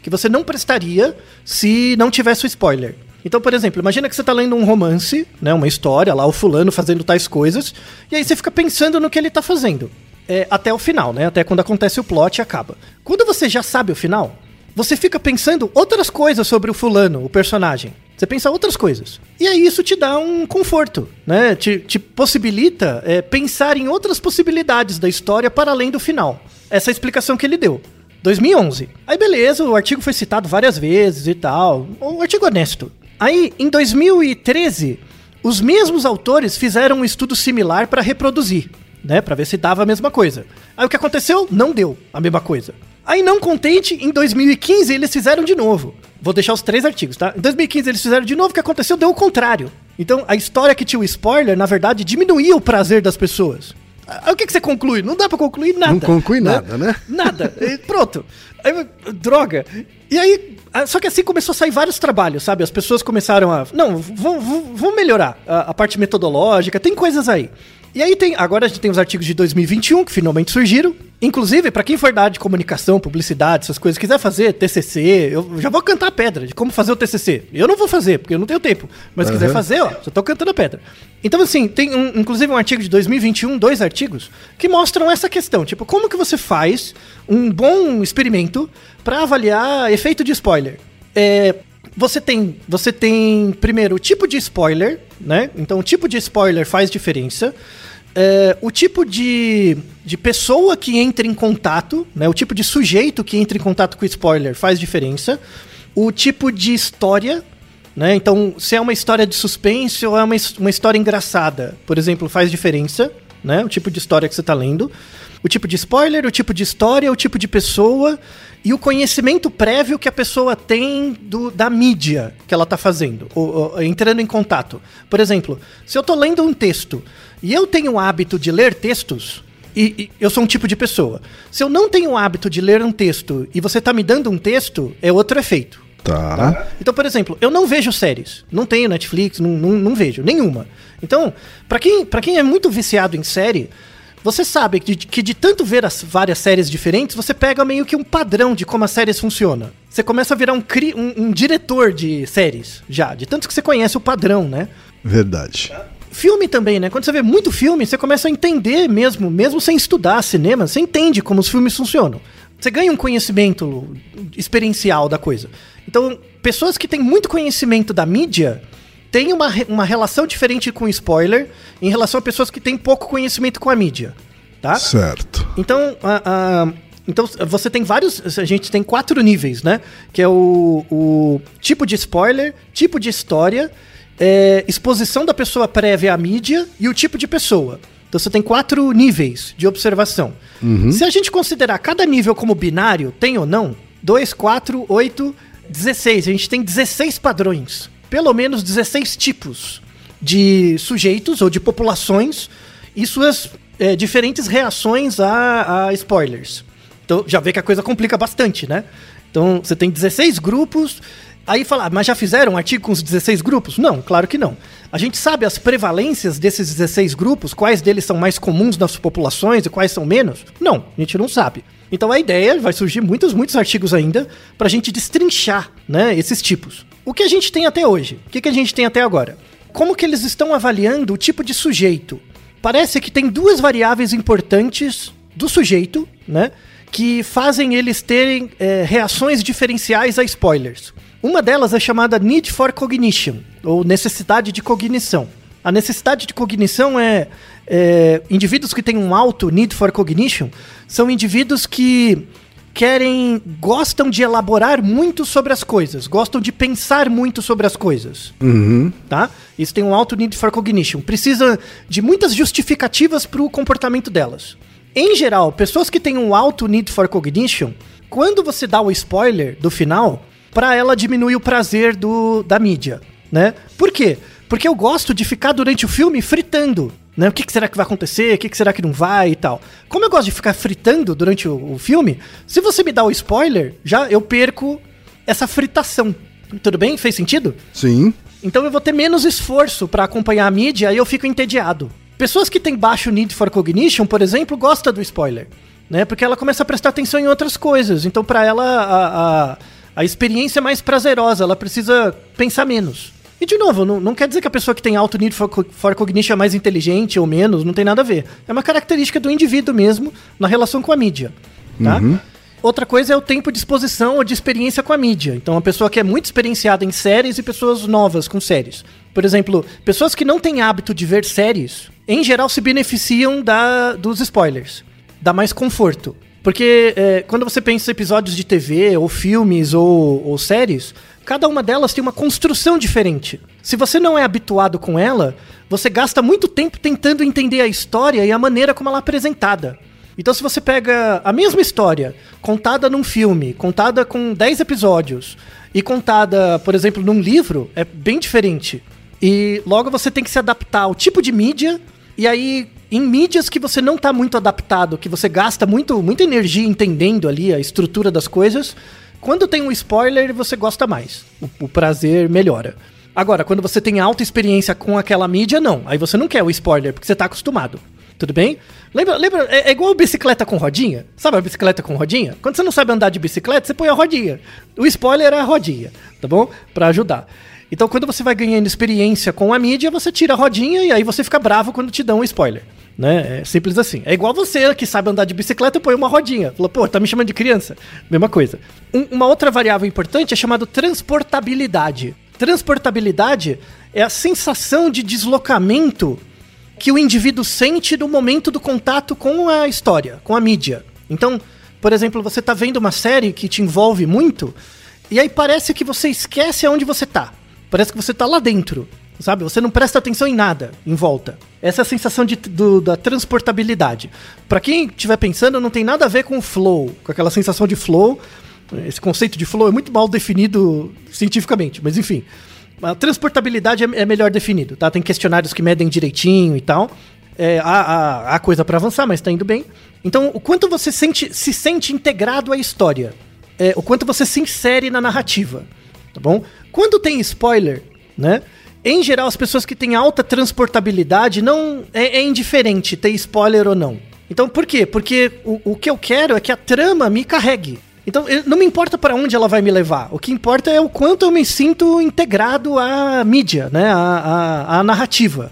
Que você não prestaria se não tivesse o spoiler. Então, por exemplo, imagina que você está lendo um romance, né, uma história, lá o fulano fazendo tais coisas, e aí você fica pensando no que ele está fazendo. É, até o final, né? Até quando acontece o plot e acaba. Quando você já sabe o final, você fica pensando outras coisas sobre o fulano, o personagem. Você pensa outras coisas. E aí isso te dá um conforto, né? Te, te possibilita é, pensar em outras possibilidades da história para além do final. Essa é a explicação que ele deu. 2011. Aí beleza, o artigo foi citado várias vezes e tal. Um artigo honesto. Aí, em 2013, os mesmos autores fizeram um estudo similar para reproduzir, né? Para ver se dava a mesma coisa. Aí o que aconteceu? Não deu a mesma coisa. Aí, não contente, em 2015 eles fizeram de novo. Vou deixar os três artigos, tá? Em 2015 eles fizeram de novo, o que aconteceu? Deu o contrário. Então, a história que tinha o spoiler, na verdade, diminuía o prazer das pessoas. Aí o que, que você conclui? Não dá pra concluir nada. Não conclui né? nada, né? *laughs* Nada. E pronto. Aí, droga. E aí, só que assim começou a sair vários trabalhos, sabe? As pessoas começaram a. Não, vamos melhorar a, a parte metodológica, tem coisas aí. E aí tem, agora a gente tem os artigos de 2021 que finalmente surgiram. Inclusive, para quem for da área de comunicação, publicidade, essas coisas, quiser fazer TCC, eu já vou cantar a pedra de como fazer o TCC. Eu não vou fazer, porque eu não tenho tempo. Mas se quiser fazer, ó, já tô cantando a pedra. Então, assim, tem um, inclusive um artigo de 2021, dois artigos, que mostram essa questão. Tipo, como que você faz um bom experimento para avaliar efeito de spoiler? É, você tem, você tem primeiro o tipo de spoiler, né? Então o tipo de spoiler faz diferença. É, o tipo de, de pessoa que entra em contato, né? O tipo de sujeito que entra em contato com o spoiler faz diferença. O tipo de história, né? Então, se é uma história de suspense ou é uma, uma história engraçada, por exemplo, faz diferença, né? O tipo de história que você está lendo o tipo de spoiler, o tipo de história, o tipo de pessoa e o conhecimento prévio que a pessoa tem do, da mídia que ela está fazendo, ou, ou, entrando em contato. Por exemplo, se eu estou lendo um texto e eu tenho o hábito de ler textos, e, e, eu sou um tipo de pessoa. Se eu não tenho o hábito de ler um texto e você está me dando um texto, é outro efeito. Tá. tá. Então, por exemplo, eu não vejo séries. Não tenho Netflix, não, não, não vejo nenhuma. Então, para quem, quem é muito viciado em série, você sabe que de, que de tanto ver as várias séries diferentes, você pega meio que um padrão de como as séries funcionam. Você começa a virar um, um, um diretor de séries, já. De tanto que você conhece o padrão, né? Verdade. Filme também, né? Quando você vê muito filme, você começa a entender mesmo, mesmo sem estudar cinema, você entende como os filmes funcionam. Você ganha um conhecimento experiencial da coisa. Então, pessoas que têm muito conhecimento da mídia tem uma, uma relação diferente com spoiler em relação a pessoas que têm pouco conhecimento com a mídia. Tá? Certo. Então, a, a então você tem vários. A gente tem quatro níveis, né? Que é o, o tipo de spoiler, tipo de história, é, exposição da pessoa prévia à mídia e o tipo de pessoa. Então você tem quatro níveis de observação. Uhum. Se a gente considerar cada nível como binário, tem ou não, 2, 4, 8, 16. A gente tem 16 padrões pelo menos 16 tipos de sujeitos ou de populações e suas é, diferentes reações a, a spoilers. Então já vê que a coisa complica bastante, né? Então você tem 16 grupos. Aí falar, mas já fizeram um artigo com os 16 grupos? Não, claro que não. A gente sabe as prevalências desses 16 grupos, quais deles são mais comuns nas populações e quais são menos? Não, a gente não sabe. Então a ideia vai surgir muitos, muitos artigos ainda para a gente destrinchar né, esses tipos. O que a gente tem até hoje? O que, que a gente tem até agora? Como que eles estão avaliando o tipo de sujeito? Parece que tem duas variáveis importantes do sujeito, né? Que fazem eles terem é, reações diferenciais a spoilers. Uma delas é chamada need for cognition, ou necessidade de cognição. A necessidade de cognição é, é indivíduos que têm um alto need for cognition são indivíduos que querem, gostam de elaborar muito sobre as coisas, gostam de pensar muito sobre as coisas. Uhum. Tá? Isso tem um alto need for cognition. Precisa de muitas justificativas para o comportamento delas. Em geral, pessoas que têm um alto need for cognition, quando você dá o spoiler do final, para ela diminuir o prazer do, da mídia, né? Por quê? Porque eu gosto de ficar durante o filme fritando. Né? O que, que será que vai acontecer? O que, que será que não vai e tal. Como eu gosto de ficar fritando durante o, o filme, se você me dá o spoiler, já eu perco essa fritação. Tudo bem? Fez sentido? Sim. Então eu vou ter menos esforço para acompanhar a mídia e eu fico entediado. Pessoas que têm baixo need for cognition, por exemplo, gostam do spoiler, né? Porque ela começa a prestar atenção em outras coisas. Então para ela a, a, a experiência é mais prazerosa, ela precisa pensar menos. E de novo, não, não quer dizer que a pessoa que tem alto need for, for cognition é mais inteligente ou menos, não tem nada a ver. É uma característica do indivíduo mesmo na relação com a mídia, tá? Uhum. Outra coisa é o tempo de exposição ou de experiência com a mídia. Então, uma pessoa que é muito experienciada em séries e pessoas novas com séries. Por exemplo, pessoas que não têm hábito de ver séries, em geral se beneficiam da, dos spoilers. Dá mais conforto. Porque é, quando você pensa em episódios de TV, ou filmes, ou, ou séries, cada uma delas tem uma construção diferente. Se você não é habituado com ela, você gasta muito tempo tentando entender a história e a maneira como ela é apresentada. Então, se você pega a mesma história, contada num filme, contada com 10 episódios, e contada, por exemplo, num livro, é bem diferente. E logo você tem que se adaptar ao tipo de mídia, e aí, em mídias que você não está muito adaptado, que você gasta muito, muita energia entendendo ali a estrutura das coisas, quando tem um spoiler, você gosta mais. O, o prazer melhora. Agora, quando você tem alta experiência com aquela mídia, não. Aí você não quer o spoiler, porque você está acostumado. Tudo bem? Lembra, lembra é, é, igual bicicleta com rodinha? Sabe a bicicleta com rodinha? Quando você não sabe andar de bicicleta, você põe a rodinha. O spoiler é a rodinha, tá bom? Para ajudar. Então, quando você vai ganhando experiência com a mídia, você tira a rodinha e aí você fica bravo quando te dão um spoiler. Né? É simples assim. É igual você que sabe andar de bicicleta põe uma rodinha. Fala, pô, tá me chamando de criança. Mesma coisa. Um, uma outra variável importante é chamada transportabilidade. Transportabilidade é a sensação de deslocamento que o indivíduo sente no momento do contato com a história, com a mídia. Então, por exemplo, você tá vendo uma série que te envolve muito, e aí parece que você esquece aonde você tá. Parece que você tá lá dentro, sabe? Você não presta atenção em nada em volta. Essa é a sensação de, do, da transportabilidade. Para quem estiver pensando, não tem nada a ver com o flow, com aquela sensação de flow. Esse conceito de flow é muito mal definido cientificamente, mas enfim. A transportabilidade é, é melhor definido, tá? Tem questionários que medem direitinho e tal. É, há, há, há coisa para avançar, mas tá indo bem. Então, o quanto você sente, se sente integrado à história, é, o quanto você se insere na narrativa, tá bom? Quando tem spoiler, né? Em geral, as pessoas que têm alta transportabilidade não é, é indiferente ter spoiler ou não. Então, por quê? Porque o, o que eu quero é que a trama me carregue. Então, não me importa para onde ela vai me levar. O que importa é o quanto eu me sinto integrado à mídia, né? À, à, à narrativa.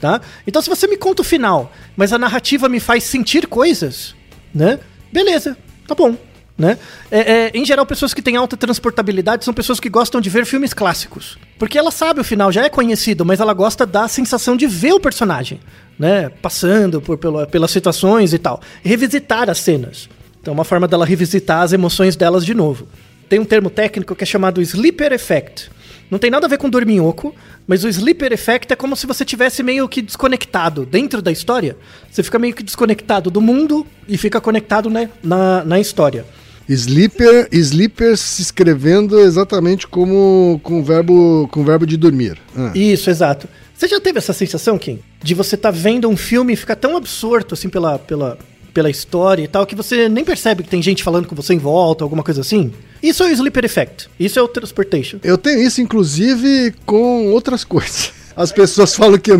Tá? Então, se você me conta o final, mas a narrativa me faz sentir coisas, né? Beleza, tá bom. Né? É, é, em geral, pessoas que têm alta transportabilidade são pessoas que gostam de ver filmes clássicos. Porque ela sabe o final, já é conhecido, mas ela gosta da sensação de ver o personagem, né? Passando por, pela, pelas situações e tal. Revisitar as cenas. Então, é uma forma dela revisitar as emoções delas de novo. Tem um termo técnico que é chamado sleeper effect. Não tem nada a ver com dorminhoco, mas o sleeper effect é como se você tivesse meio que desconectado dentro da história. Você fica meio que desconectado do mundo e fica conectado né, na, na história. Sleeper, sleeper se escrevendo exatamente como com o verbo, com o verbo de dormir. Ah. Isso, exato. Você já teve essa sensação, Kim? De você estar tá vendo um filme e ficar tão absorto assim pela, pela, pela história e tal, que você nem percebe que tem gente falando com você em volta, alguma coisa assim. Isso é o Sleeper Effect. Isso é o Transportation. Eu tenho isso, inclusive, com outras *laughs* coisas. As pessoas falam que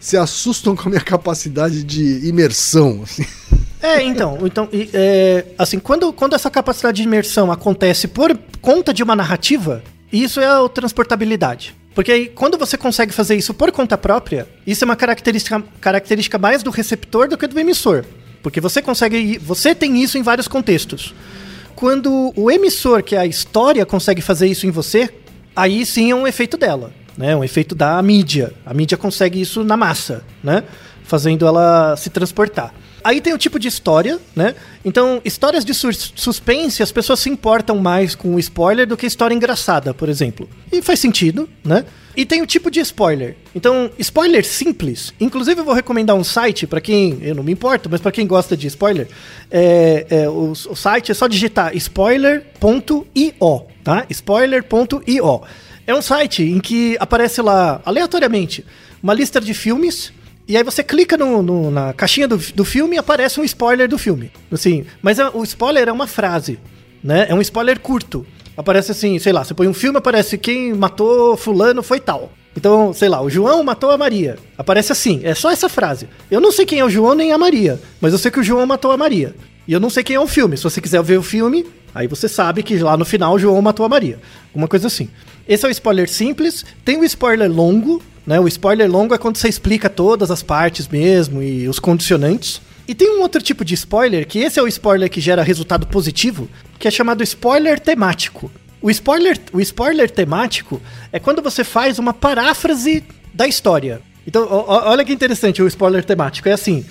se assustam com a minha capacidade de imersão, assim. É, então, então é, assim, quando, quando essa capacidade de imersão acontece por conta de uma narrativa, isso é a transportabilidade. Porque aí, quando você consegue fazer isso por conta própria, isso é uma característica, característica mais do receptor do que do emissor. Porque você consegue. Você tem isso em vários contextos. Quando o emissor, que é a história, consegue fazer isso em você, aí sim é um efeito dela. Né? Um efeito da mídia. A mídia consegue isso na massa, né? Fazendo ela se transportar. Aí tem o tipo de história, né? Então, histórias de suspense, as pessoas se importam mais com o spoiler do que história engraçada, por exemplo. E faz sentido, né? E tem o tipo de spoiler. Então, spoiler simples. Inclusive, eu vou recomendar um site para quem. Eu não me importo, mas para quem gosta de spoiler. É, é, o, o site é só digitar spoiler.io, tá? Spoiler.io. É um site em que aparece lá, aleatoriamente, uma lista de filmes. E aí você clica no, no, na caixinha do, do filme e aparece um spoiler do filme. Assim, mas é, o spoiler é uma frase, né? É um spoiler curto. Aparece assim, sei lá, você põe um filme, aparece quem matou fulano foi tal. Então, sei lá, o João matou a Maria. Aparece assim, é só essa frase. Eu não sei quem é o João nem a Maria, mas eu sei que o João matou a Maria. E eu não sei quem é o filme. Se você quiser ver o filme, aí você sabe que lá no final o João matou a Maria. Uma coisa assim. Esse é o spoiler simples. Tem o spoiler longo, né? O spoiler longo é quando você explica todas as partes mesmo e os condicionantes. E tem um outro tipo de spoiler, que esse é o spoiler que gera resultado positivo, que é chamado spoiler temático. O spoiler, o spoiler temático é quando você faz uma paráfrase da história. Então, olha que interessante o spoiler temático. É assim,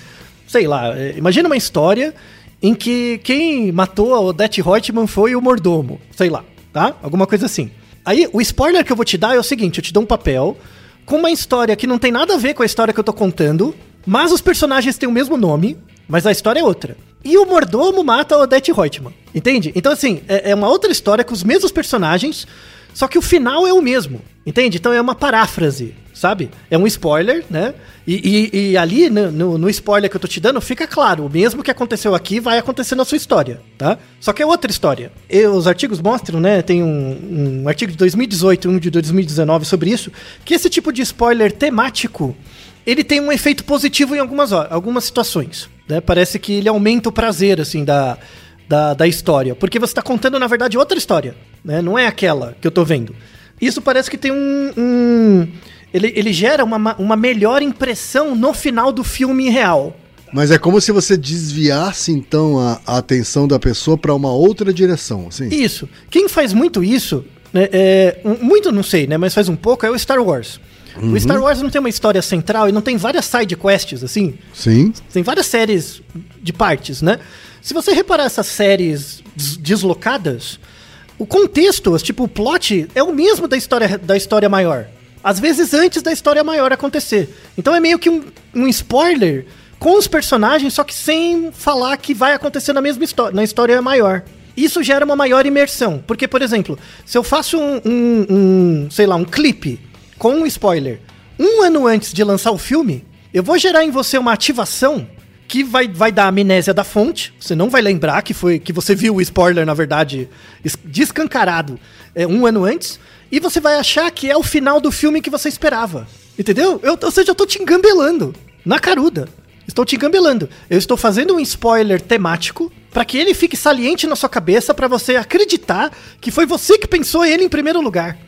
sei lá, é, imagina uma história em que quem matou a Odette Reutemann foi o mordomo, sei lá, tá? Alguma coisa assim. Aí, o spoiler que eu vou te dar é o seguinte, eu te dou um papel com uma história que não tem nada a ver com a história que eu tô contando, mas os personagens têm o mesmo nome, mas a história é outra. E o mordomo mata a Odette Reutemann. Entende? Então, assim, é, é uma outra história com os mesmos personagens, só que o final é o mesmo. Entende? Então é uma paráfrase, sabe? É um spoiler, né? E, e, e ali, no, no, spoiler que eu tô te dando, fica claro: o mesmo que aconteceu aqui vai acontecer na sua história, tá? Só que é outra história. E os artigos mostram, né? Tem um, um artigo de 2018 e um de 2019 sobre isso, que esse tipo de spoiler temático ele tem um efeito positivo em algumas, algumas situações. Né? Parece que ele aumenta o prazer, assim, da, da, da história. Porque você está contando, na verdade, outra história. Né? Não é aquela que eu estou vendo. Isso parece que tem um. um ele, ele gera uma, uma melhor impressão no final do filme real. Mas é como se você desviasse então a, a atenção da pessoa para uma outra direção, assim. Isso. Quem faz muito isso, né, é, muito não sei, né, mas faz um pouco é o Star Wars. Uhum. O Star Wars não tem uma história central e não tem várias side quests, assim? Sim. Tem várias séries de partes, né? Se você reparar essas séries deslocadas, o contexto, tipo, o plot é o mesmo da história, da história maior. Às vezes antes da história maior acontecer. Então é meio que um, um spoiler com os personagens, só que sem falar que vai acontecer na mesma história, na história maior. Isso gera uma maior imersão. Porque, por exemplo, se eu faço um, um, um sei lá, um clipe com um spoiler, um ano antes de lançar o filme, eu vou gerar em você uma ativação que vai, vai dar amnésia da fonte. Você não vai lembrar que foi que você viu o spoiler, na verdade, descancarado é, um ano antes. E você vai achar que é o final do filme que você esperava. Entendeu? Eu, ou seja, eu tô te engambelando. Na caruda. Estou te engambelando. Eu estou fazendo um spoiler temático para que ele fique saliente na sua cabeça para você acreditar que foi você que pensou ele em primeiro lugar.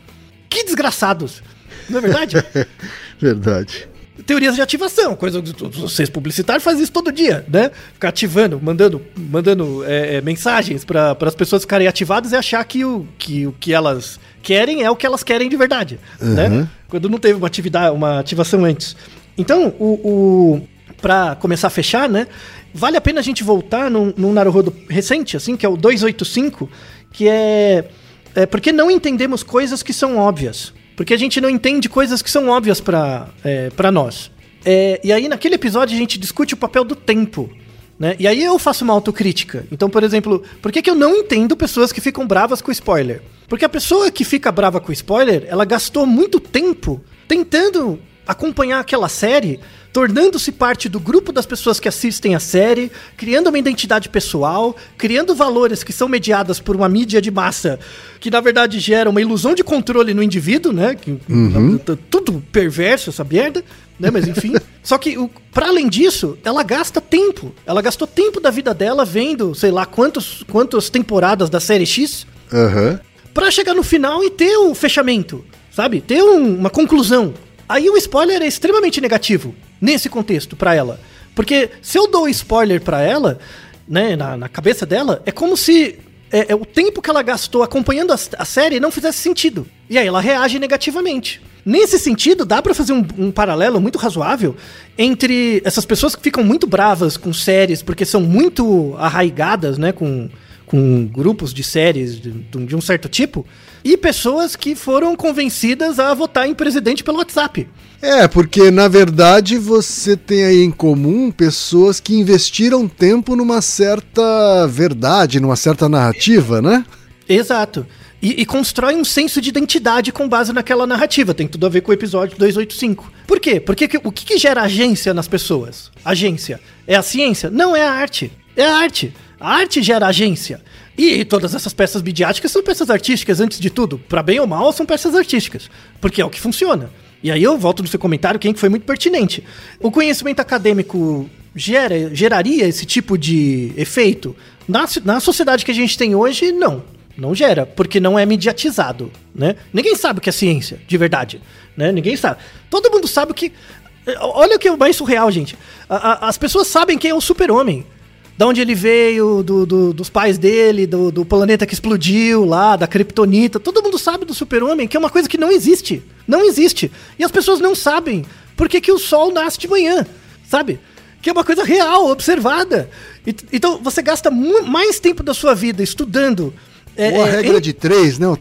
Que desgraçados. Não é verdade? *laughs* verdade. Teorias de ativação, coisa que vocês publicitários fazem isso todo dia, né? Ficar ativando, mandando, mandando é, é mensagens para as pessoas ficarem ativadas e achar que o, que o que elas querem é o que elas querem de verdade, uhum. né? Quando não teve uma atividade, uma ativação antes. Então, o, o para começar a fechar, né? Vale a pena a gente voltar num, num Naruhodo recente, assim, que é o 285, que é, é porque não entendemos coisas que são óbvias. Porque a gente não entende coisas que são óbvias para é, pra nós. É, e aí, naquele episódio, a gente discute o papel do tempo. Né? E aí eu faço uma autocrítica. Então, por exemplo, por que, que eu não entendo pessoas que ficam bravas com spoiler? Porque a pessoa que fica brava com spoiler, ela gastou muito tempo tentando acompanhar aquela série tornando-se parte do grupo das pessoas que assistem a série, criando uma identidade pessoal, criando valores que são mediadas por uma mídia de massa que na verdade gera uma ilusão de controle no indivíduo, né? Que, uhum. Tudo perverso essa merda, né? Mas enfim. *laughs* Só que, para além disso, ela gasta tempo. Ela gastou tempo da vida dela vendo, sei lá, quantos, quantas temporadas da série X. Uhum. Pra chegar no final e ter o um fechamento, sabe? Ter um, uma conclusão. Aí o spoiler é extremamente negativo nesse contexto para ela. Porque se eu dou spoiler para ela, né, na, na, cabeça dela, é como se é, é, o tempo que ela gastou acompanhando a, a, série não fizesse sentido. E aí ela reage negativamente. Nesse sentido, dá para fazer um, um, paralelo muito razoável entre essas pessoas que ficam muito bravas com séries porque são muito arraigadas, né, com, com grupos de séries de, de um certo tipo, e pessoas que foram convencidas a votar em presidente pelo WhatsApp. É, porque na verdade você tem aí em comum pessoas que investiram tempo numa certa verdade, numa certa narrativa, né? Exato. E, e, constrói um senso de identidade com base naquela narrativa. Tem tudo a ver com o episódio 285. Por quê? Porque que, o que, que gera agência nas pessoas? Agência. É a ciência? Não, é a arte. É a arte. A arte gera agência. E todas essas peças midiáticas são peças artísticas, antes de tudo. Para bem ou mal, são peças artísticas. Porque é o que funciona. E aí eu volto no seu comentário, quem foi muito pertinente. O conhecimento acadêmico gera, geraria esse tipo de efeito? Na, na sociedade que a gente tem hoje, não. Não gera, porque não é mediatizado, né? Ninguém sabe o que é ciência, de verdade, né? Ninguém sabe. Todo mundo sabe que... Olha o que é mais surreal, gente. A, a, as pessoas sabem quem é o super-homem da onde ele veio, do, do, dos pais dele, do, do, planeta que explodiu lá, da Kryptonita. Todo mundo sabe do super-homem, que é uma coisa que não existe. Não existe. E as pessoas não sabem por que, que o sol nasce de manhã, sabe? Que é uma coisa real, observada. E, então você gasta mais tempo da sua vida estudando. É, Ou a é, regra em... de três, não?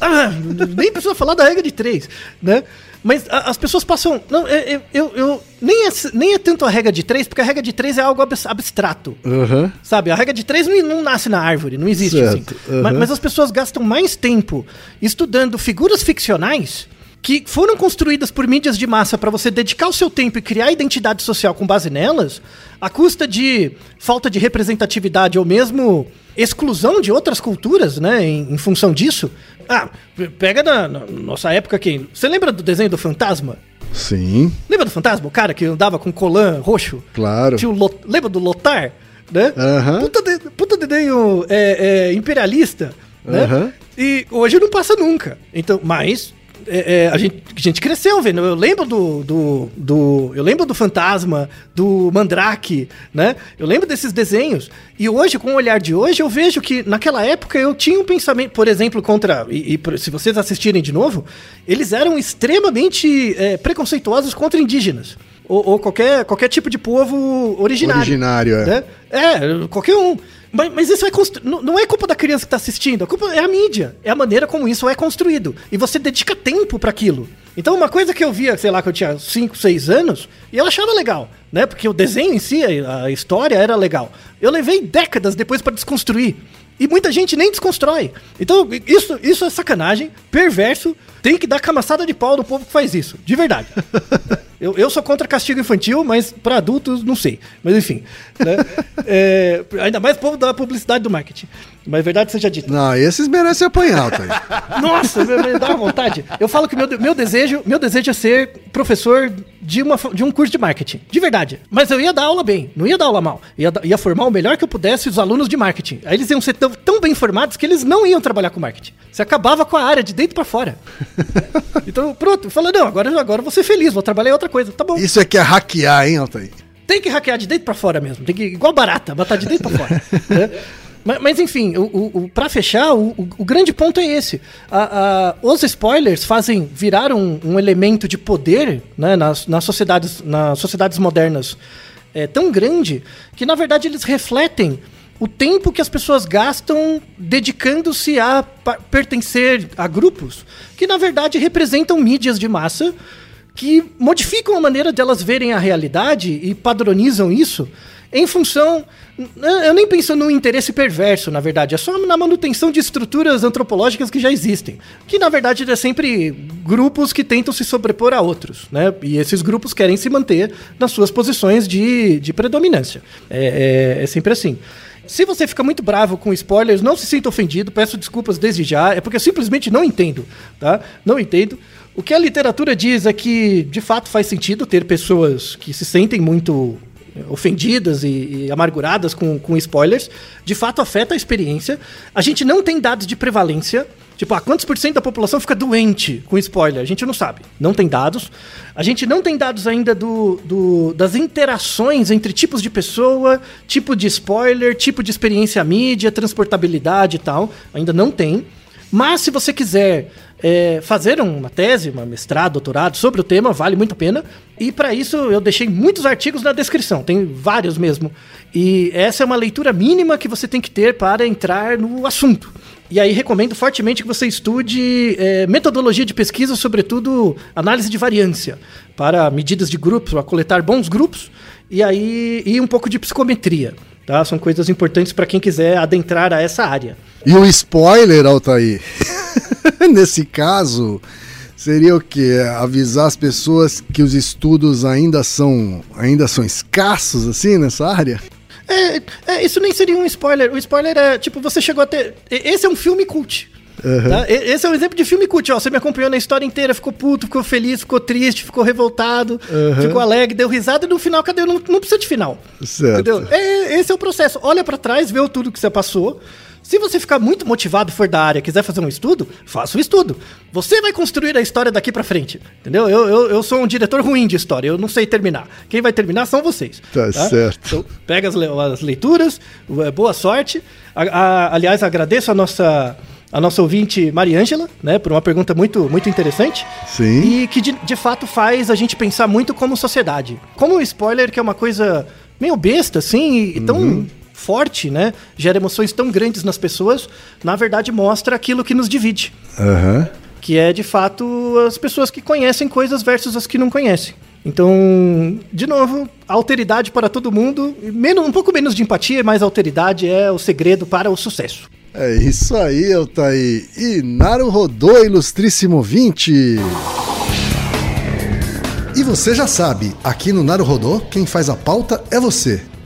Ah, nem precisa falar da regra de três, né? Mas a, as pessoas passam. Não, eu, eu, eu, nem, é, nem é tanto a regra de três, porque a regra de três é algo abstrato. Uhum. Sabe? A regra de três não, não nasce na árvore, não existe certo. assim. Uhum. Mas, mas as pessoas gastam mais tempo estudando figuras ficcionais que foram construídas por mídias de massa para você dedicar o seu tempo e criar identidade social com base nelas, à custa de falta de representatividade ou mesmo exclusão de outras culturas, né, em, em função disso. Ah, pega na, na, nossa época aqui. Você lembra do desenho do fantasma? Sim. Lembra do fantasma? O cara que andava com colã roxo? Claro. Tinha o lembra do Lotar? Né? Uhum. Puta, de, puta desenho é, é, imperialista. Né? E hoje não passa nunca. Então, mas é, é, a, gente, a gente cresceu vendo. Eu lembro do, do, do, Eu lembro do Fantasma, do Mandrake, né? Eu lembro desses desenhos. E hoje, com o olhar de hoje, eu vejo que naquela época eu tinha um pensamento, por exemplo, contra. E, e se vocês assistirem de novo, eles eram extremamente é, preconceituosos contra indígenas. Ou, ou, qualquer, qualquer tipo de povo originário. Originário, é. Né? É, qualquer um. Mas, mas isso é constru... não é culpa da criança que está assistindo, a culpa é a mídia, é a maneira como isso é construído. E você dedica tempo para aquilo. Então, uma coisa que eu via, sei lá, que eu tinha 5, 6 anos, e eu achava legal, né? Porque o desenho em si, a história era legal. Eu levei décadas depois para desconstruir. E muita gente nem desconstrói. Então, isso, isso é sacanagem, perverso. Tem que dar camaçada de pau no povo que faz isso. De verdade. *laughs* eu, eu sou contra castigo infantil, mas para adultos, não sei. Mas enfim. Né? *laughs* é, ainda mais povo da publicidade do marketing. Mas verdade seja dita. Não, esses merecem apanhar, tá *laughs* Nossa, me, me dá vontade. Eu falo que meu, meu, desejo, meu desejo é ser professor de, uma, de um curso de marketing. De verdade. Mas eu ia dar aula bem, não ia dar aula mal. Ia, ia formar o melhor que eu pudesse os alunos de marketing. Aí eles iam ser tão, tão bem formados que eles não iam trabalhar com marketing. Você acabava com a área de dentro para fora. *laughs* então, pronto. Falei, não, agora, agora vou ser feliz, vou trabalhar em outra coisa. Tá bom. Isso é que é hackear, hein, Altair? Tem que hackear de dentro para fora mesmo. Tem que, igual barata, matar de dentro para fora. *laughs* né? Mas, mas, enfim, o, o, o para fechar, o, o, grande ponto é esse. A, a, os spoilers fazem virar um, um elemento de poder né, nas, nas, sociedades, nas sociedades modernas é, tão grande que, na verdade, eles refletem o tempo que as pessoas gastam dedicando-se a pertencer a grupos que, na verdade, representam mídias de massa que modificam a maneira de elas verem a realidade e padronizam isso em função. Eu nem penso no interesse perverso, na verdade, é só na manutenção de estruturas antropológicas que já existem. Que na verdade é sempre grupos que tentam se sobrepor a outros, né? E esses grupos querem se manter nas suas posições de, de predominância. É, é, é sempre assim. Se você fica muito bravo com spoilers, não se sinta ofendido, peço desculpas desde já, é porque eu simplesmente não entendo, tá? Não entendo. O que a literatura diz é que, de fato, faz sentido ter pessoas que se sentem muito ofendidas e, e, amarguradas com, com spoilers, de fato afeta a experiência. A gente não tem dados de prevalência. Tipo, ah, quantos por cento da população fica doente com spoiler? A gente não sabe. Não tem dados. A gente não tem dados ainda do, do, das interações entre tipos de pessoa, tipo de spoiler, tipo de experiência mídia, transportabilidade e tal. Ainda não tem. Mas se você quiser é, fazer uma tese, uma mestrado, doutorado sobre o tema, vale muito a pena. E para isso eu deixei muitos artigos na descrição, tem vários mesmo. E essa é uma leitura mínima que você tem que ter para entrar no assunto. E aí recomendo fortemente que você estude é, metodologia de pesquisa, sobretudo análise de variância, para medidas de grupos, para coletar bons grupos, e aí e um pouco de psicometria. Tá? São coisas importantes para quem quiser adentrar a essa área. E o spoiler, Altair, *laughs* *laughs* nesse caso, seria o que? Avisar as pessoas que os estudos ainda são, ainda são escassos, assim, nessa área? É, é, isso nem seria um spoiler. O spoiler é, tipo, você chegou a ter. Esse é um filme cult. Uhum. Tá? Esse é um exemplo de filme cult. Ó, você me acompanhou na história inteira, ficou puto, ficou feliz, ficou triste, ficou revoltado, uhum. ficou alegre, deu risada e no final, cadê? Não, não precisa de final. Certo. Entendeu? É, esse é o processo. Olha para trás, vê tudo que você passou. Se você ficar muito motivado, for da área, quiser fazer um estudo, faça o estudo. Você vai construir a história daqui para frente. Entendeu? Eu, eu, eu, sou um diretor ruim de história, eu não sei terminar. Quem vai terminar são vocês. Tá, tá? certo. Então, pega as, as leituras, é, boa sorte. A, a, aliás, agradeço a nossa a nossa ouvinte Mariângela, né, por uma pergunta muito, muito interessante. Sim. E que de, de fato faz a gente pensar muito como sociedade. Como o spoiler, que é uma coisa meio besta, assim, e tão uhum forte, né? Gera emoções tão grandes nas pessoas, na verdade mostra aquilo que nos divide. Uhum. Que é, de fato, as pessoas que conhecem coisas versus as que não conhecem. Então, de novo, alteridade para todo mundo, menos, um pouco menos de empatia, mais alteridade é o segredo para o sucesso. É isso aí, Altair. E Naru Rodô, ilustríssimo 20. E você já sabe, aqui no Naru Rodô, quem faz a pauta é você.